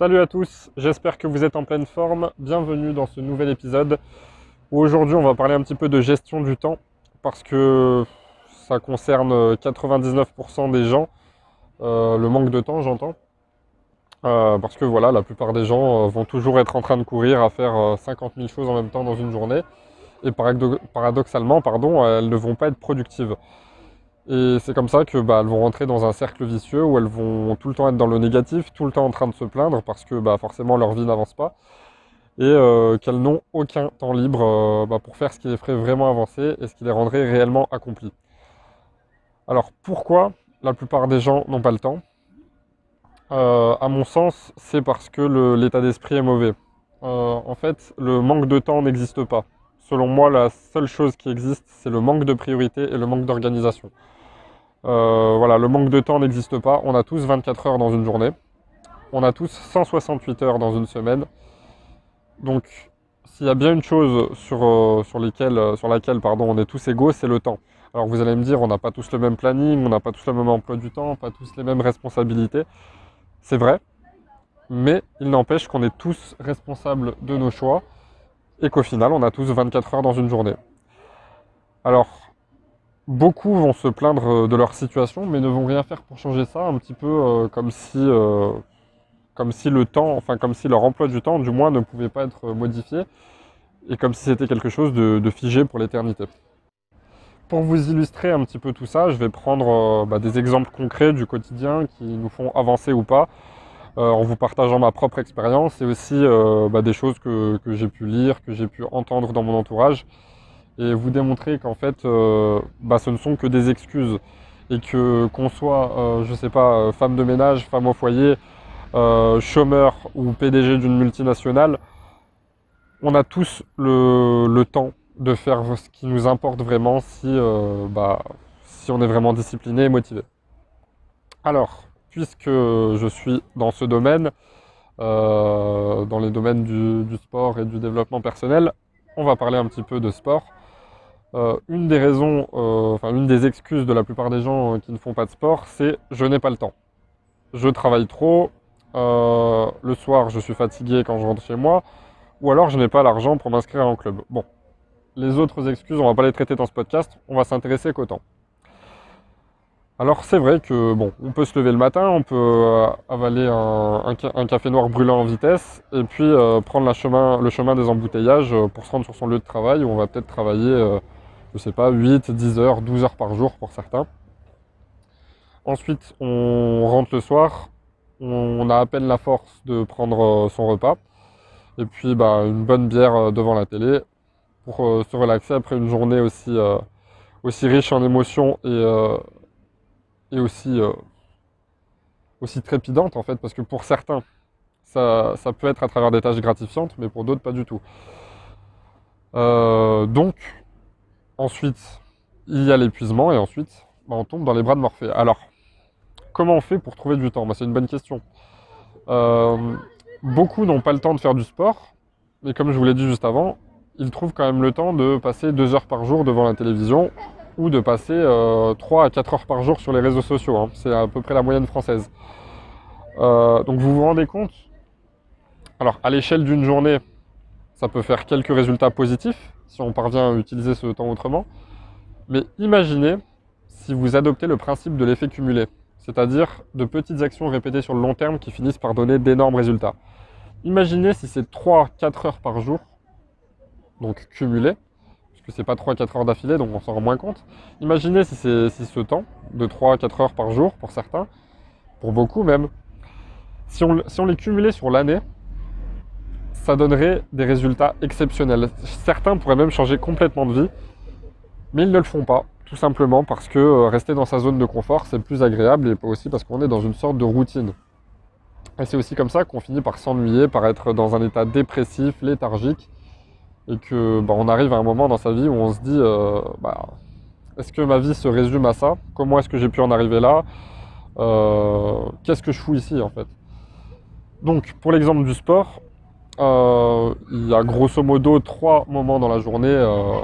Salut à tous, j'espère que vous êtes en pleine forme. Bienvenue dans ce nouvel épisode où aujourd'hui on va parler un petit peu de gestion du temps parce que ça concerne 99% des gens, euh, le manque de temps j'entends. Euh, parce que voilà, la plupart des gens euh, vont toujours être en train de courir à faire 50 000 choses en même temps dans une journée et paradoxalement, pardon, elles ne vont pas être productives. Et c'est comme ça que bah, elles vont rentrer dans un cercle vicieux où elles vont tout le temps être dans le négatif, tout le temps en train de se plaindre parce que bah, forcément leur vie n'avance pas et euh, qu'elles n'ont aucun temps libre euh, bah, pour faire ce qui les ferait vraiment avancer et ce qui les rendrait réellement accomplis. Alors pourquoi la plupart des gens n'ont pas le temps? Euh, À mon sens, c'est parce que l'état d'esprit est mauvais. en fait, le manque de temps n'existe pas. Selon moi, la seule chose qui existe, c'est le manque de priorité et le manque d'organisation. Euh, voilà, le manque de temps n'existe pas. On a tous 24 heures dans une journée. On a tous 168 heures dans une semaine. Donc, s'il y a bien une chose sur, euh, euh, sur laquelle pardon, on est tous égaux, c'est le temps. Alors vous allez me dire, on n'a pas tous le même planning, on n'a pas tous le même emploi du temps, pas tous les mêmes responsabilités. C'est vrai, mais il n'empêche qu'on est tous responsables de nos choix et qu'au final, on a tous 24 heures dans une journée. Alors, beaucoup vont se plaindre euh, de leur situation, mais ne vont rien faire pour changer ça, un petit peu euh, comme si, euh, comme si le temps, enfin comme si leur emploi du temps, du moins, ne pouvait pas être modifié, et comme si c'était quelque chose de, figé pour l'éternité. Pour vous illustrer un petit peu tout ça, je vais prendre bah, des exemples concrets du quotidien qui nous font avancer ou pas, en vous partageant ma propre expérience et aussi bah, des choses que j'ai pu lire, que j'ai pu entendre dans mon entourage, et vous démontrer qu'en fait, euh, bah, ce ne sont que des excuses et que qu'on soit, euh, je sais pas, euh, femme de ménage, femme au foyer, chômeur ou PDG d'une multinationale, on a tous le, temps de faire ce qui nous importe vraiment si, bah, si on est vraiment discipliné et motivé. Alors, puisque je suis dans ce domaine, dans les domaines du, sport et du développement personnel, on va parler un petit peu de sport. Euh, une des raisons, euh, enfin une des excuses de la plupart des gens euh, qui ne font pas de sport, c'est je n'ai pas le temps. Je travaille trop, le soir je suis fatigué quand je rentre chez moi, ou alors je n'ai pas l'argent pour m'inscrire à un club. Bon, les autres excuses, on ne va pas les traiter dans ce podcast, on va s'intéresser qu'au temps. Alors c'est vrai que bon, on peut se lever le matin, on peut avaler un, café noir brûlant en vitesse, et puis prendre le chemin des embouteillages pour se rendre sur son lieu de travail où on va peut-être travailler je sais pas, 8, 10 heures, 12 heures par jour pour certains. Ensuite, on rentre le soir, on a à peine la force de prendre euh, son repas. Et puis, bah, une bonne bière euh, devant la télé pour euh, se relaxer après une journée aussi, aussi riche en émotions et, et aussi, aussi trépidante en fait, parce que pour certains, ça, ça, peut être à travers des tâches gratifiantes, mais pour d'autres, pas du tout. donc, Ensuite, il y a l'épuisement et ensuite, bah, on tombe dans les bras de Morphée. Alors, comment on fait pour trouver du temps? Bah, C'est une bonne question. Euh, beaucoup n'ont pas le temps de faire du sport, mais comme je vous l'ai dit juste avant, ils trouvent quand même le temps de passer deux heures par jour devant la télévision ou de passer euh, 3 à 4 heures par jour sur les réseaux sociaux. Hein. C'est à peu près la moyenne française. Euh, donc vous vous rendez compte? Alors à l'échelle d'une journée, ça peut faire quelques résultats positifs, si on parvient à utiliser ce temps autrement. Mais imaginez si vous adoptez le principe de l'effet cumulé, c'est-à-dire de petites actions répétées sur le long terme qui finissent par donner d'énormes résultats. Imaginez si c'est 3-4 heures par jour, donc cumulé, c'est pas 3-4 heures d'affilée, donc on s'en rend moins compte. Imaginez si si ce temps de 3-4 heures par jour pour certains, pour beaucoup même, si on, si on les cumulait sur l'année, ça donnerait des résultats exceptionnels. Certains pourraient même changer complètement de vie, mais ils ne le font pas, tout simplement parce que euh, rester dans sa zone de confort, c'est plus agréable et aussi parce qu'on est dans une sorte de routine. Et c'est aussi comme ça qu'on finit par s'ennuyer, par être dans un état dépressif, léthargique, et que bah, on arrive à un moment dans sa vie où on se dit euh, bah, est-ce que ma vie se résume à ça? Comment est-ce que j'ai pu en arriver là? Euh, Qu'est-ce que je fous ici en fait? Donc pour l'exemple du sport, euh, il y a grosso modo trois moments dans la journée euh,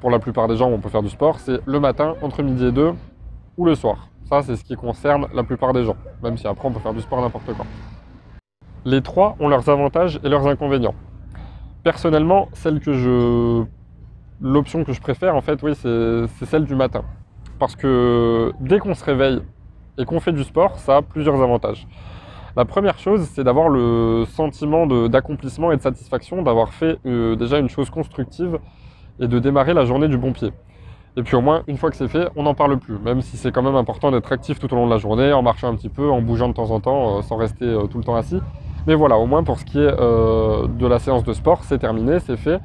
pour la plupart des gens où on peut faire du sport. C'est le matin, entre midi et deux, ou le soir. Ça, c'est ce qui concerne la plupart des gens, même si après on peut faire du sport n'importe quand. Les trois ont leurs avantages et leurs inconvénients. Personnellement, l'option que je préfère, en fait, oui, c'est celle du matin. Parce que dès qu'on se réveille et qu'on fait du sport, ça a plusieurs avantages. La première chose, c'est d'avoir le sentiment d'accomplissement et de satisfaction, d'avoir fait euh, déjà une chose constructive et de démarrer la journée du bon pied. Et puis au moins, une fois que c'est fait, on n'en parle plus, même si c'est quand même important d'être actif tout au long de la journée, en marchant un petit peu, en bougeant de temps en temps, euh, sans rester euh, tout le temps assis. Mais voilà, au moins pour ce qui est de la séance de sport, c'est terminé, c'est fait.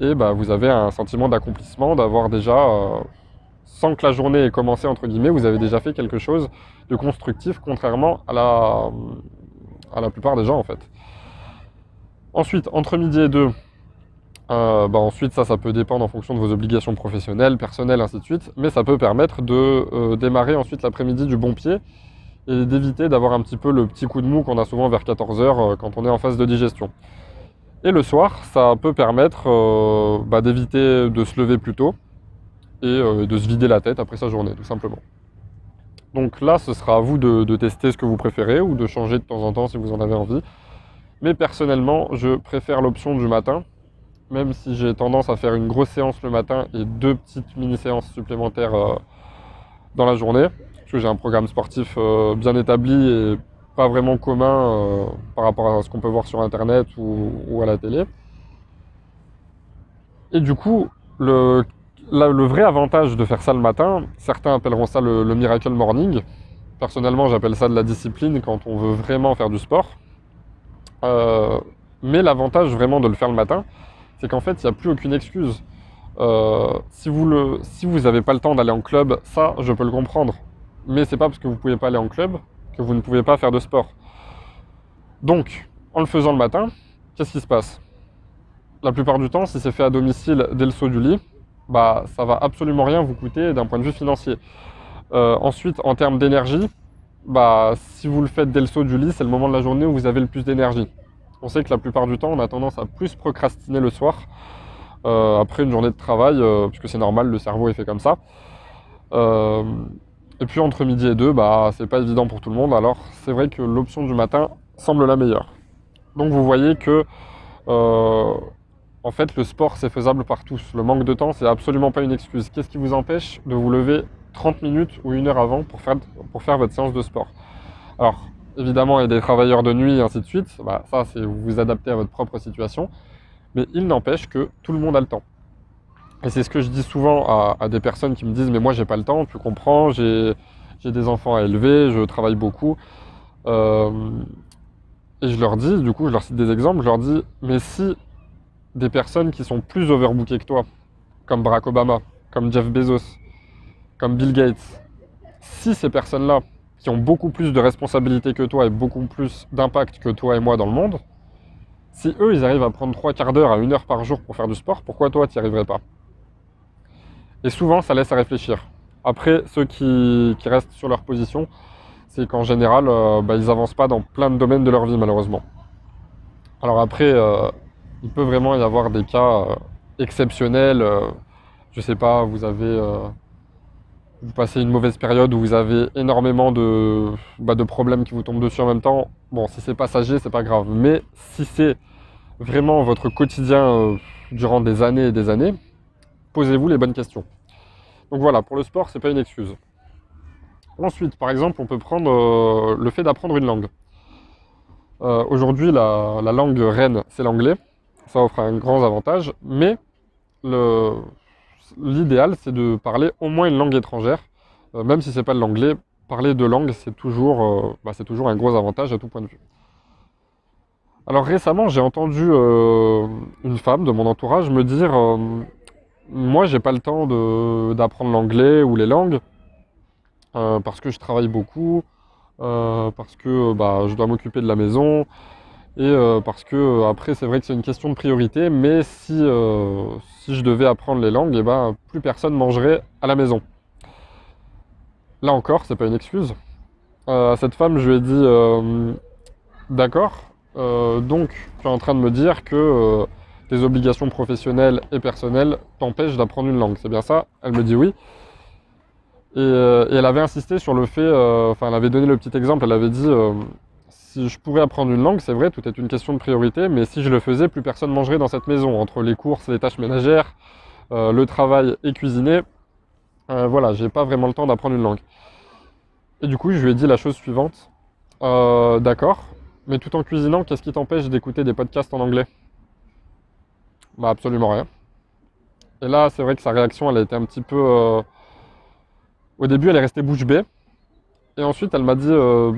Et bah, vous avez un sentiment d'accomplissement, d'avoir déjà, euh, sans que la journée ait commencé, entre guillemets, vous avez déjà fait quelque chose de constructif, contrairement à la, à la plupart des gens, en fait. Ensuite, entre midi et deux, euh, bah, ensuite, ça, ça peut dépendre en fonction de vos obligations professionnelles, personnelles, ainsi de suite, mais ça peut permettre de euh, démarrer ensuite l'après-midi du bon pied et d'éviter d'avoir un petit peu le petit coup de mou qu'on a souvent vers 14h quand on est en phase de digestion. Et le soir, ça peut permettre euh, bah, d'éviter de se lever plus tôt et euh, de se vider la tête après sa journée, tout simplement. Donc là, ce sera à vous de, tester ce que vous préférez ou de changer de temps en temps si vous en avez envie. Mais personnellement, je préfère l'option du matin, même si j'ai tendance à faire une grosse séance le matin et deux petites mini-séances supplémentaires euh, dans la journée, que j'ai un programme sportif bien établi et pas vraiment commun euh, par rapport à ce qu'on peut voir sur internet ou, à la télé. Et du coup, le, vrai avantage de faire ça le matin, certains appelleront ça le, miracle morning. Personnellement, j'appelle ça de la discipline quand on veut vraiment faire du sport. Euh, mais l'avantage vraiment de le faire le matin, c'est qu'en fait, il n'y a plus aucune excuse. Euh, si vous n'avez pas le temps d'aller en club, ça, je peux le comprendre. Mais c'est pas parce que vous pouvez pas aller en club que vous ne pouvez pas faire de sport. Donc, en le faisant le matin, qu'est-ce qui se passe? La plupart du temps, si c'est fait à domicile dès le saut du lit, bah, ça va absolument rien vous coûter d'un point de vue financier. Euh, ensuite, en termes d'énergie, bah, si vous le faites dès le saut du lit, c'est le moment de la journée où vous avez le plus d'énergie. On sait que la plupart du temps, on a tendance à plus procrastiner le soir, euh, après une journée de travail, euh, puisque c'est normal, le cerveau est fait comme ça. Et puis entre midi et deux, bah, c'est pas évident pour tout le monde. Alors c'est vrai que l'option du matin semble la meilleure. Donc vous voyez que euh, en fait le sport c'est faisable par tous. Le manque de temps c'est absolument pas une excuse. Qu'est-ce qui vous empêche de vous lever 30 minutes ou une heure avant pour faire, votre séance de sport? Alors évidemment il y a des travailleurs de nuit et ainsi de suite. Bah, ça c'est vous vous adaptez à votre propre situation. Mais il n'empêche que tout le monde a le temps. Et c'est ce que je dis souvent à, des personnes qui me disent mais moi j'ai pas le temps, tu comprends, j'ai des enfants à élever, je travaille beaucoup. Euh, et je leur dis, du coup je leur cite des exemples, je leur dis mais si des personnes qui sont plus overbookées que toi, comme Barack Obama, comme Jeff Bezos, comme Bill Gates, si ces personnes-là, qui ont beaucoup plus de responsabilités que toi et beaucoup plus d'impact que toi et moi dans le monde, si eux, ils arrivent à prendre trois quarts d'heure à une heure par jour pour faire du sport, pourquoi toi, tu n'y arriverais pas? Et souvent, ça laisse à réfléchir. Après, ceux qui, restent sur leur position, c'est qu'en général, euh, bah, ils n'avancent pas dans plein de domaines de leur vie, malheureusement. Alors après, euh, il peut vraiment y avoir des cas euh, exceptionnels. je sais pas, vous avez... vous passez une mauvaise période où vous avez énormément de, bah, de problèmes qui vous tombent dessus en même temps. Bon, si c'est passager, c'est pas grave. Mais si c'est vraiment votre quotidien durant des années et des années, posez-vous les bonnes questions. Donc voilà, pour le sport, c'est pas une excuse. Ensuite, par exemple, on peut prendre euh, le fait d'apprendre une langue. Euh, aujourd'hui, la, langue reine, c'est l'anglais. Ça offre un grand avantage, mais l'idéal, c'est de parler au moins une langue étrangère. Euh, même si c'est pas l'anglais, parler deux langues, c'est toujours, bah, toujours un gros avantage à tout point de vue. Alors récemment, j'ai entendu une femme de mon entourage me dire moi, j'ai pas le temps d'apprendre l'anglais ou les langues euh, parce que je travaille beaucoup, euh, parce que bah, je dois m'occuper de la maison et euh, parce que après, c'est vrai que c'est une question de priorité. Mais si, si je devais apprendre les langues, eh ben, plus personne mangerait à la maison. Là encore, c'est pas une excuse. à cette femme, je lui ai dit d'accord. donc, tu es en train de me dire que tes obligations professionnelles et personnelles t'empêchent d'apprendre une langue. C'est bien ça? Elle me dit oui. Et, euh, elle avait insisté sur le fait, euh, enfin elle avait donné le petit exemple, elle avait dit, euh, si je pourrais apprendre une langue, c'est vrai, tout est une question de priorité, mais si je le faisais, plus personne mangerait dans cette maison. Entre les courses, les tâches ménagères, le travail et cuisiner, voilà, j'ai pas vraiment le temps d'apprendre une langue. Et du coup, je lui ai dit la chose suivante. D'accord, mais tout en cuisinant, qu'est-ce qui t'empêche d'écouter des podcasts en anglais? Bah absolument rien. Et là, c'est vrai que sa réaction, elle a été un petit peu... euh, Au début, elle est restée bouche bée. Et ensuite, elle m'a dit, euh,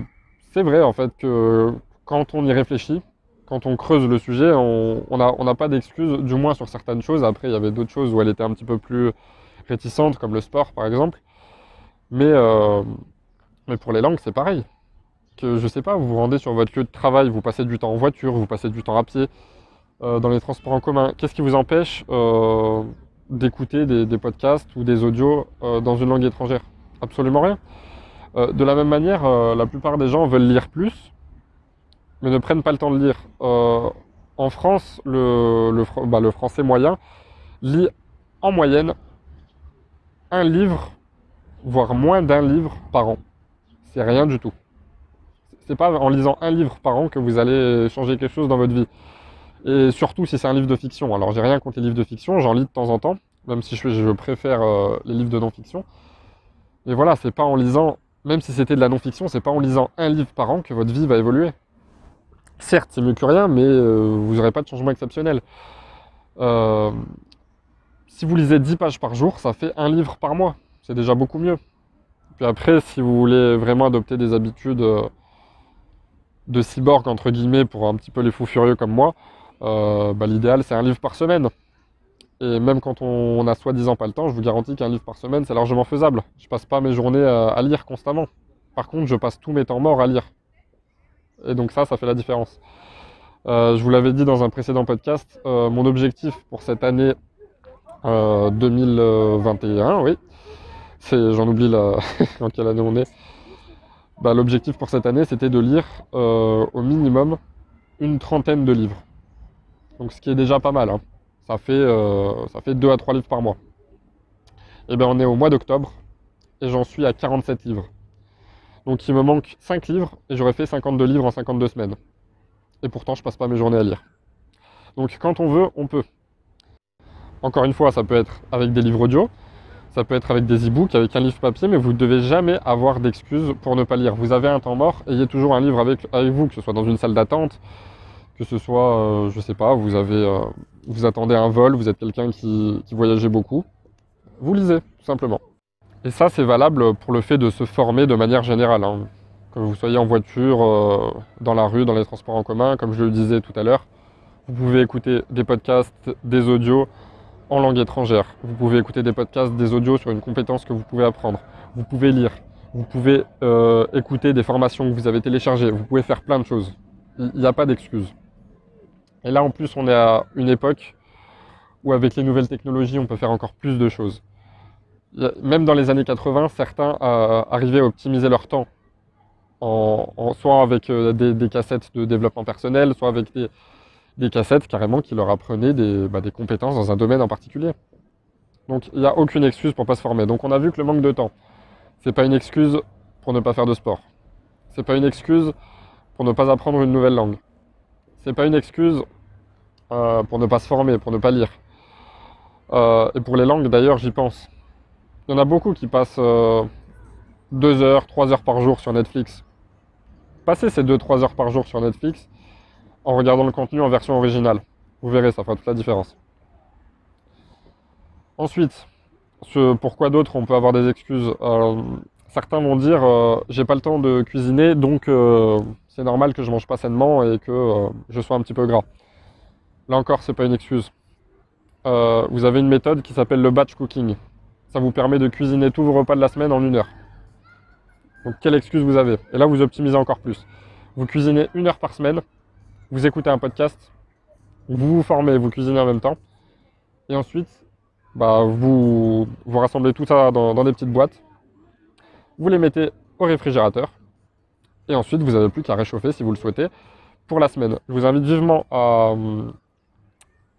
c'est vrai en fait que quand on y réfléchit, quand on creuse le sujet, on on n'a on n'a pas d'excuses, du moins sur certaines choses. Après, il y avait d'autres choses où elle était un petit peu plus réticente, comme le sport par exemple. Mais, euh, mais pour les langues, c'est pareil. Que je sais pas, vous vous rendez sur votre lieu de travail, vous passez du temps en voiture, vous passez du temps à pied, euh, dans les transports en commun. Qu'est-ce qui vous empêche euh, d'écouter des, podcasts ou des audios euh, dans une langue étrangère? Absolument rien. De la même manière, la plupart des gens veulent lire plus, mais ne prennent pas le temps de lire. En France, le, bah, le français moyen lit en moyenne un livre, voire moins d'un livre par an. C'est rien du tout. C'est pas en lisant un livre par an que vous allez changer quelque chose dans votre vie. Et surtout si c'est un livre de fiction. Alors j'ai rien contre les livres de fiction, j'en lis de temps en temps, même si je, préfère euh, les livres de non-fiction. Mais voilà, c'est pas en lisant, même si c'était de la non-fiction, c'est pas en lisant un livre par an que votre vie va évoluer. Certes, c'est mieux que rien, mais euh, vous n'aurez pas de changement exceptionnel. Euh, si vous lisez 10 pages par jour, ça fait un livre par mois. C'est déjà beaucoup mieux. Puis après, si vous voulez vraiment adopter des habitudes de cyborg, entre guillemets, pour un petit peu les fous furieux comme moi, bah, l'idéal, c'est un livre par semaine. Et même quand on, on a soi-disant pas le temps, je vous garantis qu'un livre par semaine, c'est largement faisable. Je passe pas mes journées à, à lire constamment. Par contre, je passe tous mes temps morts à lire. Et donc ça, ça fait la différence. Euh, je vous l'avais dit dans un précédent podcast, euh, mon objectif pour cette année euh, 2021, oui, c'est, j'en oublie la, en quelle année on est. Bah, l'objectif pour cette année, c'était de lire euh, au minimum une trentaine de livres. Donc ce qui est déjà pas mal. hein. Ça fait, euh, ça fait 2 à 3 livres par mois. Et bien on est au mois d'octobre et j'en suis à 47 livres. Donc il me manque 5 livres et j'aurais fait 52 livres en 52 semaines. Et pourtant je passe pas mes journées à lire. Donc quand on veut, on peut. Encore une fois, ça peut être avec des livres audio, ça peut être avec des e-books, avec un livre papier, mais vous ne devez jamais avoir d'excuses pour ne pas lire. Vous avez un temps mort, ayez toujours un livre avec, avec vous, que ce soit dans une salle d'attente, que ce soit, euh, je sais pas, vous avez, euh, vous attendez un vol, vous êtes quelqu'un qui, voyageait beaucoup, vous lisez, tout simplement. Et ça, c'est valable pour le fait de se former de manière générale. hein. Que vous soyez en voiture, euh, dans la rue, dans les transports en commun, comme je le disais tout à l'heure, vous pouvez écouter des podcasts, des audios en langue étrangère. Vous pouvez écouter des podcasts, des audios sur une compétence que vous pouvez apprendre. Vous pouvez lire. Vous pouvez euh, écouter des formations que vous avez téléchargées. Vous pouvez faire plein de choses. Il n'y a pas d'excuses. Et là, en plus, on est à une époque où, avec les nouvelles technologies, on peut faire encore plus de choses. A- Même dans les années 80, certains euh, arrivaient à optimiser leur temps, soit avec euh, des, cassettes de développement personnel, soit avec des, cassettes carrément qui leur apprenaient des, bah, des compétences dans un domaine en particulier. Donc il n'y a aucune excuse pour pas se former. Donc on a vu que le manque de temps, c'est pas une excuse pour ne pas faire de sport. C'est pas une excuse pour ne pas apprendre une nouvelle langue. C'est pas une excuse euh, pour ne pas se former, pour ne pas lire. Euh, et pour les langues d'ailleurs, j'y pense. Il y en a beaucoup qui passent euh, deux heures, trois heures par jour sur Netflix. Passez ces deux, trois heures par jour sur Netflix en regardant le contenu en version originale. Vous verrez, ça fera toute la différence. Ensuite, pourquoi d'autres on peut avoir des excuses Euh, Certains vont dire euh, j'ai pas le temps de cuisiner, donc euh, c'est normal que je mange pas sainement et que euh, je sois un petit peu gras. Là encore, c'est pas une excuse. Euh, vous avez une méthode qui s'appelle le batch cooking. Ça vous permet de cuisiner tous vos repas de la semaine en une heure. Donc quelle excuse vous avez? Et là, vous optimisez encore plus. Vous cuisinez une heure par semaine, vous écoutez un podcast, vous vous formez, vous cuisinez en même temps, et ensuite, bah, vous, vous rassemblez tout ça dans des petites boîtes, vous les mettez au réfrigérateur, et ensuite vous n'avez plus qu'à réchauffer si vous le souhaitez pour la semaine. Je vous invite vivement à,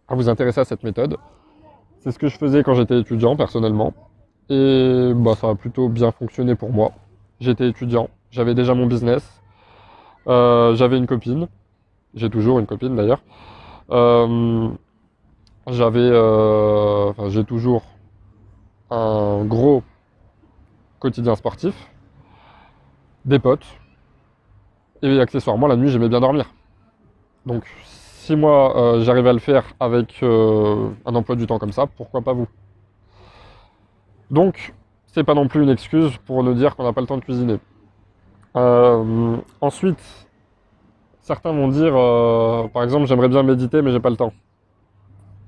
à vous intéresser à cette méthode. C'est ce que je faisais quand j'étais étudiant personnellement, et bah, ça a plutôt bien fonctionné pour moi. J'étais étudiant, j'avais déjà mon business, Euh, j'avais une copine, j'ai toujours une copine d'ailleurs. Euh, j'avais, enfin, j'ai toujours un gros quotidien sportif, des potes, et accessoirement la nuit j'aimais bien dormir. Donc si moi j'arrive à le faire avec un emploi du temps comme ça, pourquoi pas vous? Donc c'est pas non plus une excuse pour nous dire qu'on n'a pas le temps de cuisiner. Euh, ensuite, certains vont dire, euh, par exemple, j'aimerais bien méditer, mais j'ai pas le temps.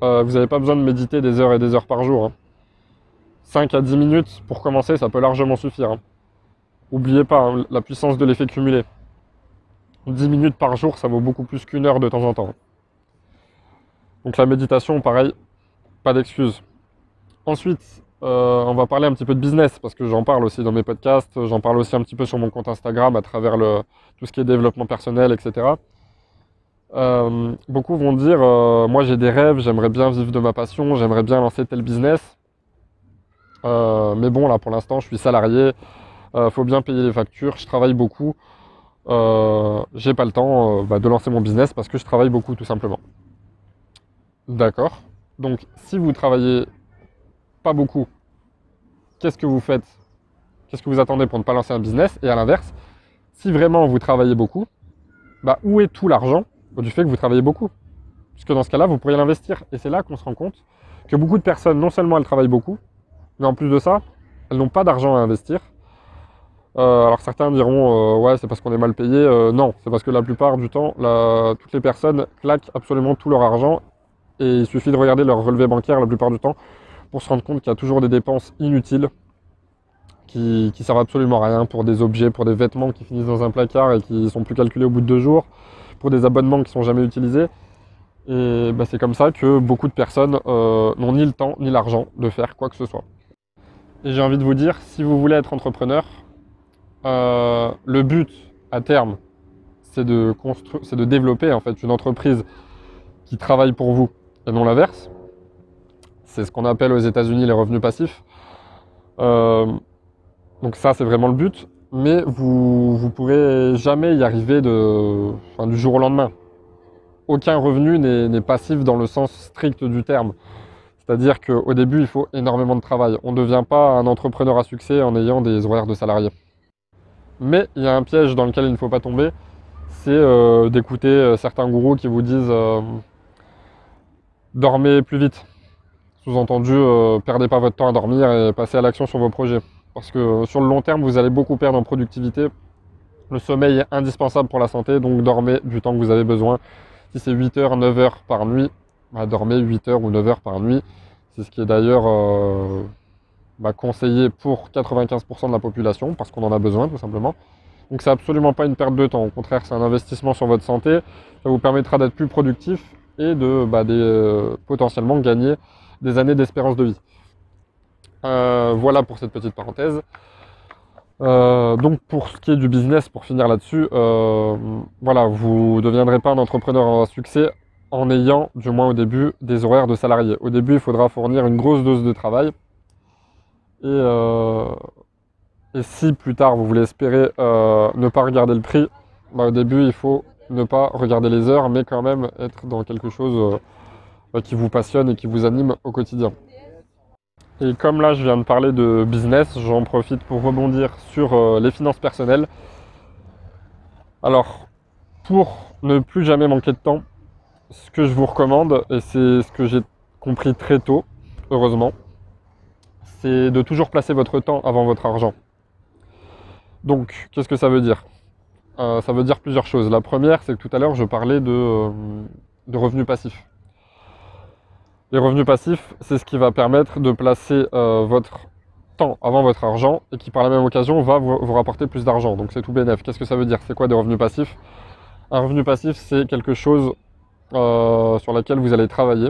Euh, vous n'avez pas besoin de méditer des heures et des heures par jour. 5 hein. à 10 minutes pour commencer, ça peut largement suffire. Hein. Oubliez pas hein, la puissance de l'effet cumulé. 10 minutes par jour, ça vaut beaucoup plus qu'une heure de temps en temps. Donc la méditation, pareil, pas d'excuse. Ensuite, euh, on va parler un petit peu de business parce que j'en parle aussi dans mes podcasts, j'en parle aussi un petit peu sur mon compte Instagram à travers tout ce qui est développement personnel, etc. Euh, beaucoup vont dire euh, Moi j'ai des rêves, j'aimerais bien vivre de ma passion, j'aimerais bien lancer tel business. mais bon, là pour l'instant, je suis salarié, faut bien payer les factures, je travaille beaucoup. j'ai pas le temps bah, de lancer mon business parce que je travaille beaucoup tout simplement. D'accord. Donc si vous travaillez pas beaucoup, qu'est-ce que vous faites? Qu'est-ce que vous attendez pour ne pas lancer un business? Et à l'inverse, si vraiment vous travaillez beaucoup, bah, où est tout l'argent du fait que vous travaillez beaucoup? Puisque dans ce cas-là, vous pourriez l'investir. Et c'est là qu'on se rend compte que beaucoup de personnes, non seulement elles travaillent beaucoup, mais en plus de ça, elles n'ont pas d'argent à investir. Euh, alors certains diront, euh, ouais, c'est parce qu'on est mal payé. Euh, non, c'est parce que la plupart du temps, toutes les personnes claquent absolument tout leur argent. Et il suffit de regarder leur relevé bancaire la plupart du temps pour se rendre compte qu'il y a toujours des dépenses inutiles qui, qui servent absolument à rien pour des objets, pour des vêtements qui finissent dans un placard et qui sont plus calculés au bout de deux jours, pour des abonnements qui sont jamais utilisés. Et bah, c'est comme ça que beaucoup de personnes euh, n'ont ni le temps ni l'argent de faire quoi que ce soit. Et j'ai envie de vous dire, si vous voulez être entrepreneur, euh, le but à terme, c'est de, de développer en fait une entreprise qui travaille pour vous et non l'inverse. C'est ce qu'on appelle aux États-Unis les revenus passifs. Euh, donc ça, c'est vraiment le but. Mais vous ne pourrez jamais y arriver de, du jour au lendemain. Aucun revenu n'est passif dans le sens strict du terme. C'est-à-dire qu'au début, il faut énormément de travail. On ne devient pas un entrepreneur à succès en ayant des horaires de salariés. Mais il y a un piège dans lequel il ne faut pas tomber, c'est euh, d'écouter euh, certains gourous qui vous disent dormez plus vite. Sous-entendu, euh, perdez pas votre temps à dormir et passez à l'action sur vos projets. Parce que euh, sur le long terme, vous allez beaucoup perdre en productivité. Le sommeil est indispensable pour la santé, donc dormez du temps que vous avez besoin. Si c'est 8 heures, 9 heures par nuit, bah, dormez 8 heures ou 9 heures par nuit. C'est ce qui est d'ailleurs euh, bah, conseillé pour 95% de la population, parce qu'on en a besoin tout simplement. Donc c'est absolument pas une perte de temps, au contraire c'est un investissement sur votre santé, ça vous permettra d'être plus productif et de bah, potentiellement gagner des années d'espérance de vie. Euh, voilà pour cette petite parenthèse. Euh, donc pour ce qui est du business, pour finir là-dessus, euh, voilà, vous ne deviendrez pas un entrepreneur à succès en ayant, du moins au début, des horaires de salariés. Au début, il faudra fournir une grosse dose de travail. Et, et si plus tard vous voulez espérer ne pas regarder le prix, bah, au début il faut ne pas regarder les heures, mais quand même être dans quelque chose bah, qui vous passionne et qui vous anime au quotidien. Et comme là je viens de parler de business, j'en profite pour rebondir sur euh, les finances personnelles. Alors, pour ne plus jamais manquer de temps, ce que je vous recommande, et c'est ce que j'ai compris très tôt, heureusement, c'est de toujours placer votre temps avant votre argent. Donc, qu'est-ce que ça veut dire? Euh, Ça veut dire plusieurs choses. La première, c'est que tout à l'heure, je parlais de, euh, revenus passifs. Les revenus passifs, c'est ce qui va permettre de placer euh, votre temps avant votre argent et qui par la même occasion va vous, rapporter plus d'argent. Donc c'est tout bénéf. Qu'est-ce que ça veut dire? C'est quoi des revenus passifs? Un revenu passif, c'est quelque chose sur lequel vous allez travailler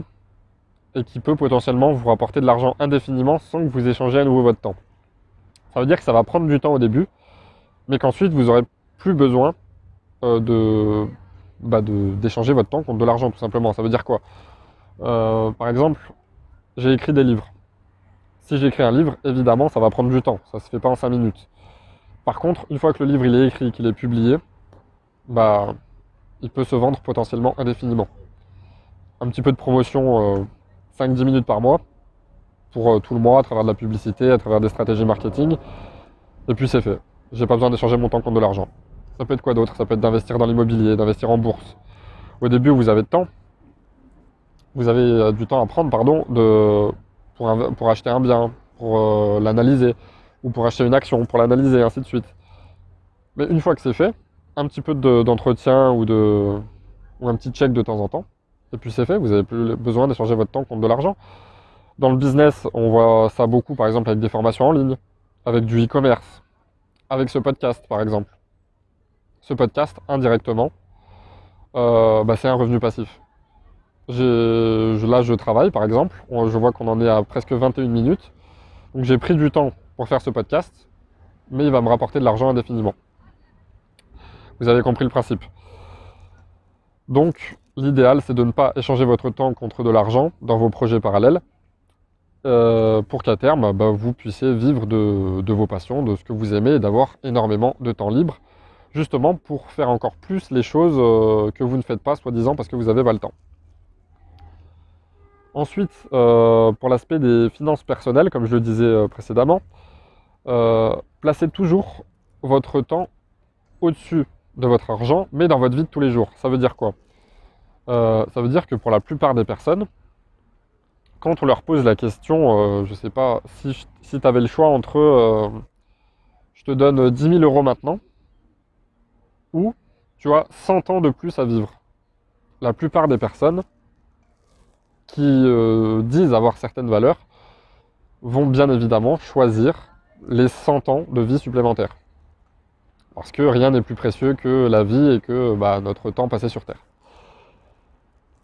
et qui peut potentiellement vous rapporter de l'argent indéfiniment sans que vous échangez à nouveau votre temps. Ça veut dire que ça va prendre du temps au début, mais qu'ensuite vous n'aurez plus besoin euh, bah, d'échanger votre temps contre de l'argent tout simplement. Ça veut dire quoi? Euh, par exemple, j'ai écrit des livres. Si j'écris un livre, évidemment, ça va prendre du temps. Ça se fait pas en 5 minutes. Par contre, une fois que le livre il est écrit, qu'il est publié, bah, il peut se vendre potentiellement indéfiniment. Un petit peu de promotion, 5-10 minutes par mois, pour tout le mois, à travers de la publicité, à travers des stratégies marketing, et puis c'est fait. J'ai pas besoin d'échanger mon temps contre de l'argent. Ça peut être quoi d'autre? Ça peut être d'investir dans l'immobilier, d'investir en bourse. Au début, vous avez de temps. Vous avez euh, du temps à prendre, pardon, de, pour, pour acheter un bien, pour euh, l'analyser, ou pour acheter une action, pour l'analyser, ainsi de suite. Mais une fois que c'est fait, un petit peu d'entretien ou, de, un petit check de temps en temps, et puis c'est fait, vous n'avez plus besoin d'échanger votre temps contre de l'argent. Dans le business, on voit ça beaucoup, par exemple, avec des formations en ligne, avec du e-commerce, avec ce podcast, par exemple ce podcast indirectement, euh, bah, c'est un revenu passif. là, je travaille par exemple, je vois qu'on en est à presque 21 minutes. Donc j'ai pris du temps pour faire ce podcast, mais il va me rapporter de l'argent indéfiniment. Vous avez compris le principe. Donc l'idéal, c'est de ne pas échanger votre temps contre de l'argent dans vos projets parallèles, euh, pour qu'à terme, bah, vous puissiez vivre de, de, vos passions, de ce que vous aimez et d'avoir énormément de temps libre justement pour faire encore plus les choses euh, que vous ne faites pas, soi-disant parce que vous n'avez pas le temps. Ensuite, euh, pour l'aspect des finances personnelles, comme je le disais euh, précédemment, placez toujours votre temps au-dessus de votre argent, mais dans votre vie de tous les jours. Ça veut dire quoi? Ça veut dire que pour la plupart des personnes, quand on leur pose la question, je ne sais pas, si, si tu avais le choix entre je te donne 10 000 euros maintenant, ou tu as 100 ans de plus à vivre. La plupart des personnes qui euh, disent avoir certaines valeurs vont bien évidemment choisir les 100 ans de vie supplémentaires. Parce que rien n'est plus précieux que la vie et que bah, notre temps passé sur Terre.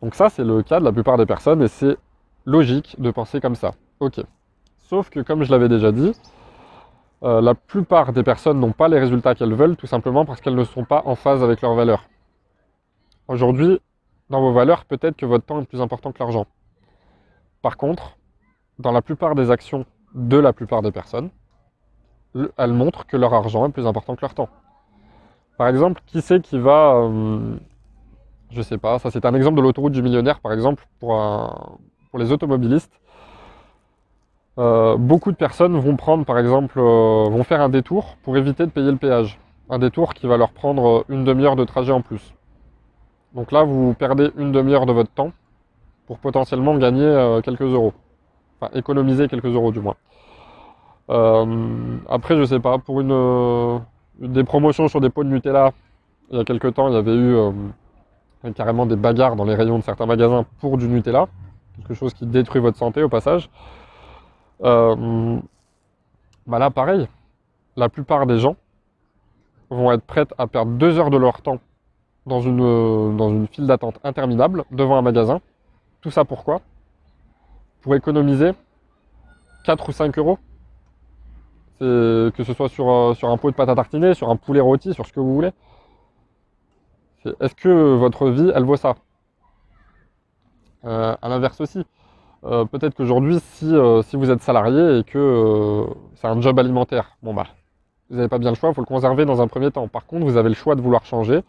Donc ça, c'est le cas de la plupart des personnes et c'est logique de penser comme ça. Ok. Sauf que comme je l'avais déjà dit, euh, la plupart des personnes n'ont pas les résultats qu'elles veulent, tout simplement parce qu'elles ne sont pas en phase avec leurs valeurs. Aujourd'hui, dans vos valeurs, peut-être que votre temps est plus important que l'argent. Par contre, dans la plupart des actions de la plupart des personnes, elles montrent que leur argent est plus important que leur temps. Par exemple, qui c'est qui va... Euh, je sais pas, ça c'est un exemple de l'autoroute du millionnaire, par exemple, pour, pour les automobilistes. Euh, beaucoup de personnes vont prendre, par exemple, euh, vont faire un détour pour éviter de payer le péage. Un détour qui va leur prendre une demi-heure de trajet en plus. Donc là, vous perdez une demi-heure de votre temps pour potentiellement gagner euh, quelques euros. Enfin, économiser quelques euros du moins. après, je sais pas, pour une, des promotions sur des pots de Nutella, il y a quelques temps, il y avait eu carrément des bagarres dans les rayons de certains magasins pour du Nutella. Quelque chose qui détruit votre santé au passage. Euh, bah là, pareil, la plupart des gens vont être prêts à perdre deux heures de leur temps dans une, dans une file d'attente interminable devant un magasin. Tout ça pourquoi? Pour économiser 4 ou 5 euros. Que ce soit sur, euh, un pot de pâte à tartiner, sur un poulet rôti, sur ce que vous voulez. Est-ce que votre vie, elle vaut ça? Euh, À l'inverse aussi. Euh, peut-être qu'aujourd'hui, euh, si, vous êtes salarié et que euh, c'est un job alimentaire, bon bah, vous n'avez pas bien le choix, il faut le conserver dans un premier temps. Par contre, vous avez le choix de vouloir changer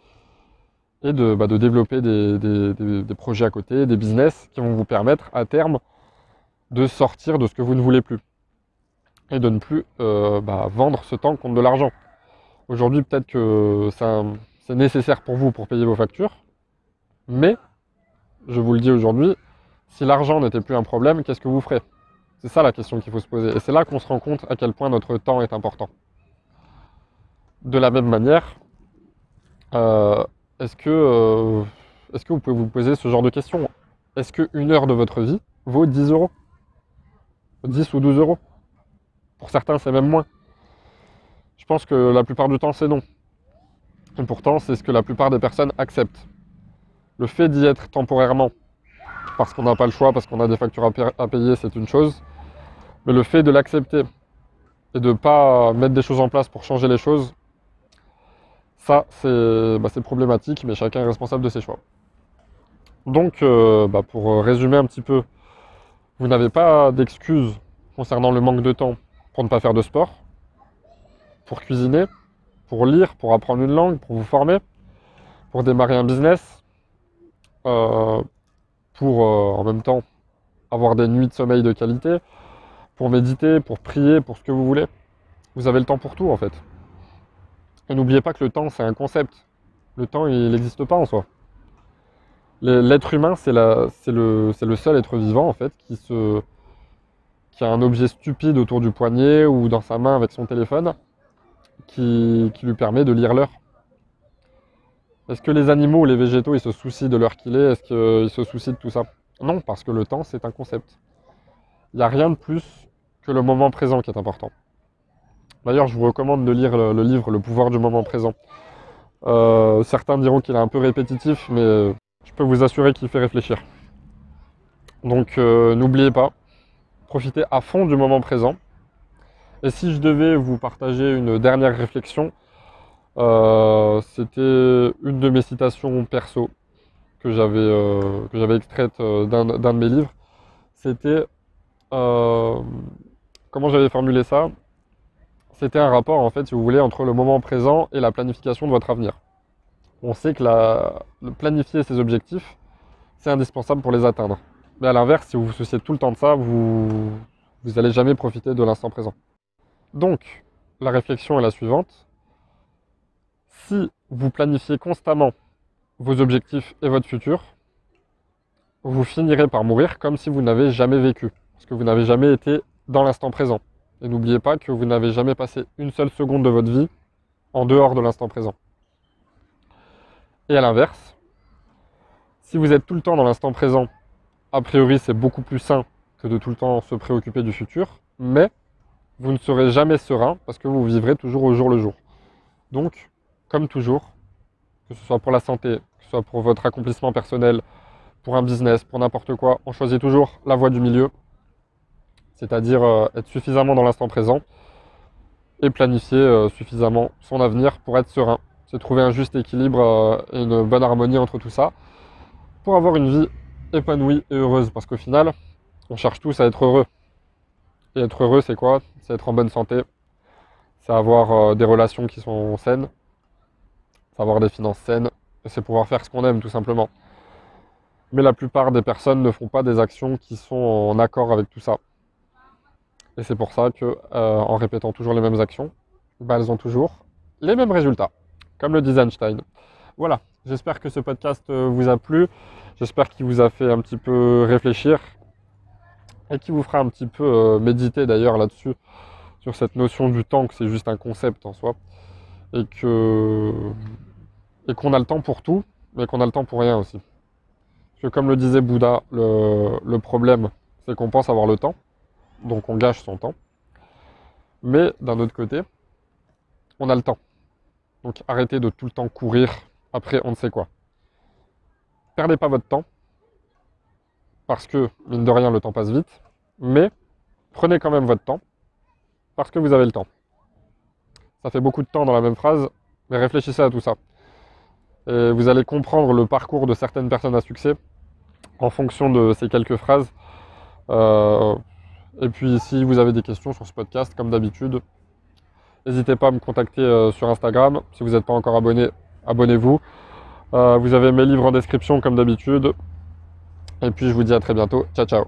et de, bah, développer des, projets à côté, des business qui vont vous permettre à terme de sortir de ce que vous ne voulez plus et de ne plus bah, vendre ce temps contre de l'argent. Aujourd'hui, peut-être que c'est nécessaire pour vous pour payer vos factures, mais je vous le dis aujourd'hui, si l'argent n'était plus un problème, qu'est-ce que vous ferez? C'est ça la question qu'il faut se poser. Et c'est là qu'on se rend compte à quel point notre temps est important. De la même manière, euh, est-ce que, euh, que vous pouvez vous poser ce genre de questions Est-ce qu'une heure de votre vie vaut 10 euros? 10 ou 12 euros? Pour certains, c'est même moins. Je pense que la plupart du temps, c'est non. Et pourtant, c'est ce que la plupart des personnes acceptent. Le fait d'y être temporairement parce qu'on n'a pas le choix, parce qu'on a des factures à, payer, c'est une chose. Mais le fait de l'accepter et de ne pas mettre des choses en place pour changer les choses, ça c'est bah, problématique, mais chacun est responsable de ses choix. Donc euh, bah, pour résumer un petit peu, vous n'avez pas d'excuses concernant le manque de temps pour ne pas faire de sport, pour cuisiner, pour lire, pour apprendre une langue, pour vous former. pour démarrer un business, euh, pour euh, en même temps avoir des nuits de sommeil de qualité, pour méditer, pour prier, pour ce que vous voulez. Vous avez le temps pour tout en fait. Et n'oubliez pas que le temps, c'est un concept. Le temps, il n'existe pas en soi. L'être humain, c'est le, seul être vivant en fait qui, a un objet stupide autour du poignet ou dans sa main avec son téléphone qui lui permet de lire l'heure. Est-ce que les animaux ou les végétaux, ils se soucient de l'heure qu'il est? Est-ce qu'ils se soucient de tout ça? Non, parce que le temps, c'est un concept. Il n'y a rien de plus que le moment présent qui est important. D'ailleurs, je vous recommande de lire le, livre Le pouvoir du moment présent. Euh, certains diront qu'il est un peu répétitif, mais je peux vous assurer qu'il fait réfléchir. Donc euh, n'oubliez pas, profitez à fond du moment présent. Et si je devais vous partager une dernière réflexion, euh, c'était une de mes citations perso que j'avais euh, que j'avais extraite euh, d'un de mes livres. C'était comment j'avais formulé ça? C'était un rapport en fait, si vous voulez, entre le moment présent et la planification de votre avenir. On sait que la, planifier ses objectifs, c'est indispensable pour les atteindre. Mais à l'inverse, si vous vous souciez tout le temps de ça, vous vous n'allez jamais profiter de l'instant présent. Donc, la réflexion est la suivante si vous planifiez constamment vos objectifs et votre futur, vous finirez par mourir comme si vous n'avez jamais vécu, parce que vous n'avez jamais été dans l'instant présent. Et n'oubliez pas que vous n'avez jamais passé une seule seconde de votre vie en dehors de l'instant présent. Et à l'inverse, si vous êtes tout le temps dans l'instant présent, a priori c'est beaucoup plus sain que de tout le temps se préoccuper du futur, mais vous ne serez jamais serein parce que vous vivrez toujours au jour le jour. Donc, comme toujours, que ce soit pour la santé, que ce soit pour votre accomplissement personnel, pour un business, pour n'importe quoi, on choisit toujours la voie du milieu, c'est-à-dire euh, être suffisamment dans l'instant présent et planifier euh, suffisamment son avenir pour être serein. C'est trouver un juste équilibre euh, et une bonne harmonie entre tout ça pour avoir une vie épanouie et heureuse. Parce qu'au final, on cherche tous à être heureux. Et être heureux, c'est quoi? C'est être en bonne santé, c'est avoir des relations qui sont saines, avoir des finances saines, c'est pouvoir faire ce qu'on aime tout simplement. Mais la plupart des personnes ne font pas des actions qui sont en accord avec tout ça. Et c'est pour ça que, euh, en répétant toujours les mêmes actions, bah, elles ont toujours les mêmes résultats, comme le dit Einstein. Voilà, j'espère que ce podcast euh, vous a plu, j'espère qu'il vous a fait un petit peu réfléchir et qui vous fera un petit peu euh, méditer d'ailleurs là-dessus, sur cette notion du temps, que c'est juste un concept en soi, et que et qu'on a le temps pour tout, mais qu'on a le temps pour rien aussi. Parce que comme le disait Bouddha, le, problème, c'est qu'on pense avoir le temps, donc on gâche son temps. Mais d'un autre côté, on a le temps. Donc arrêtez de tout le temps courir après on ne sait quoi. Perdez pas votre temps, parce que, mine de rien, le temps passe vite, mais prenez quand même votre temps, parce que vous avez le temps. Ça fait beaucoup de temps dans la même phrase, mais réfléchissez à tout ça vous allez comprendre le parcours de certaines personnes à succès en fonction de ces quelques phrases. Euh, et puis si vous avez des questions sur ce podcast, comme d'habitude, n'hésitez pas à me contacter euh, sur Instagram. Si vous n'êtes pas encore abonné, abonnez-vous. Euh, vous avez mes livres en description comme d'habitude. Et puis je vous dis à très bientôt. Ciao ciao